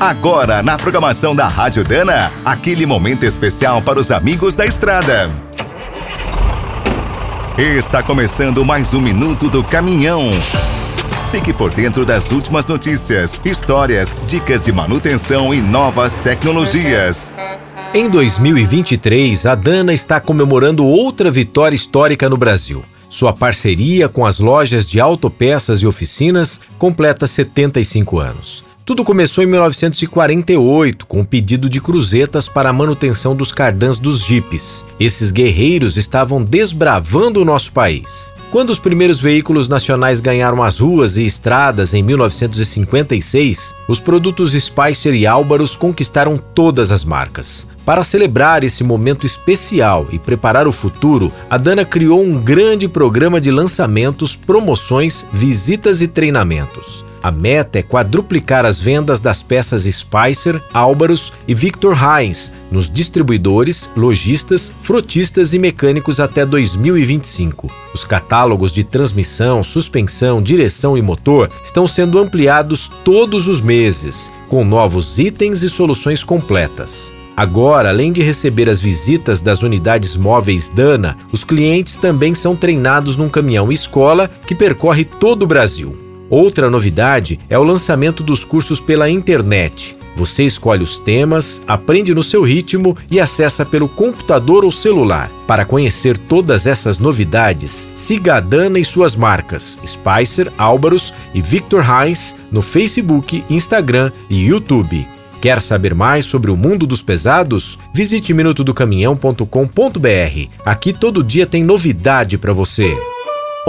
Agora, na programação da Rádio Dana, aquele momento especial para os amigos da estrada. Está começando mais um Minuto do Caminhão. Fique por dentro das últimas notícias, histórias, dicas de manutenção e novas tecnologias. Em 2023, a Dana está comemorando outra vitória histórica no Brasil. Sua parceria com as lojas de autopeças e oficinas completa 75 anos. Tudo começou em 1948, com o pedido de cruzetas para a manutenção dos cardãs dos jipes. Esses guerreiros estavam desbravando o nosso país. Quando os primeiros veículos nacionais ganharam as ruas e estradas em 1956, os produtos Spicer e Álvaros conquistaram todas as marcas. Para celebrar esse momento especial e preparar o futuro, a Dana criou um grande programa de lançamentos, promoções, visitas e treinamentos. A meta é quadruplicar as vendas das peças Spicer, Álvaros e Victor Heinz nos distribuidores, lojistas, frotistas e mecânicos até 2025. Os catálogos de transmissão, suspensão, direção e motor estão sendo ampliados todos os meses, com novos itens e soluções completas. Agora, além de receber as visitas das unidades móveis Dana, os clientes também são treinados num caminhão escola que percorre todo o Brasil. Outra novidade é o lançamento dos cursos pela internet. Você escolhe os temas, aprende no seu ritmo e acessa pelo computador ou celular. Para conhecer todas essas novidades, siga a Dana e suas marcas Spicer, Álvaros e Victor Heinz no Facebook, Instagram e YouTube. Quer saber mais sobre o mundo dos pesados? Visite minutodocaminhão.com.br. Aqui todo dia tem novidade para você.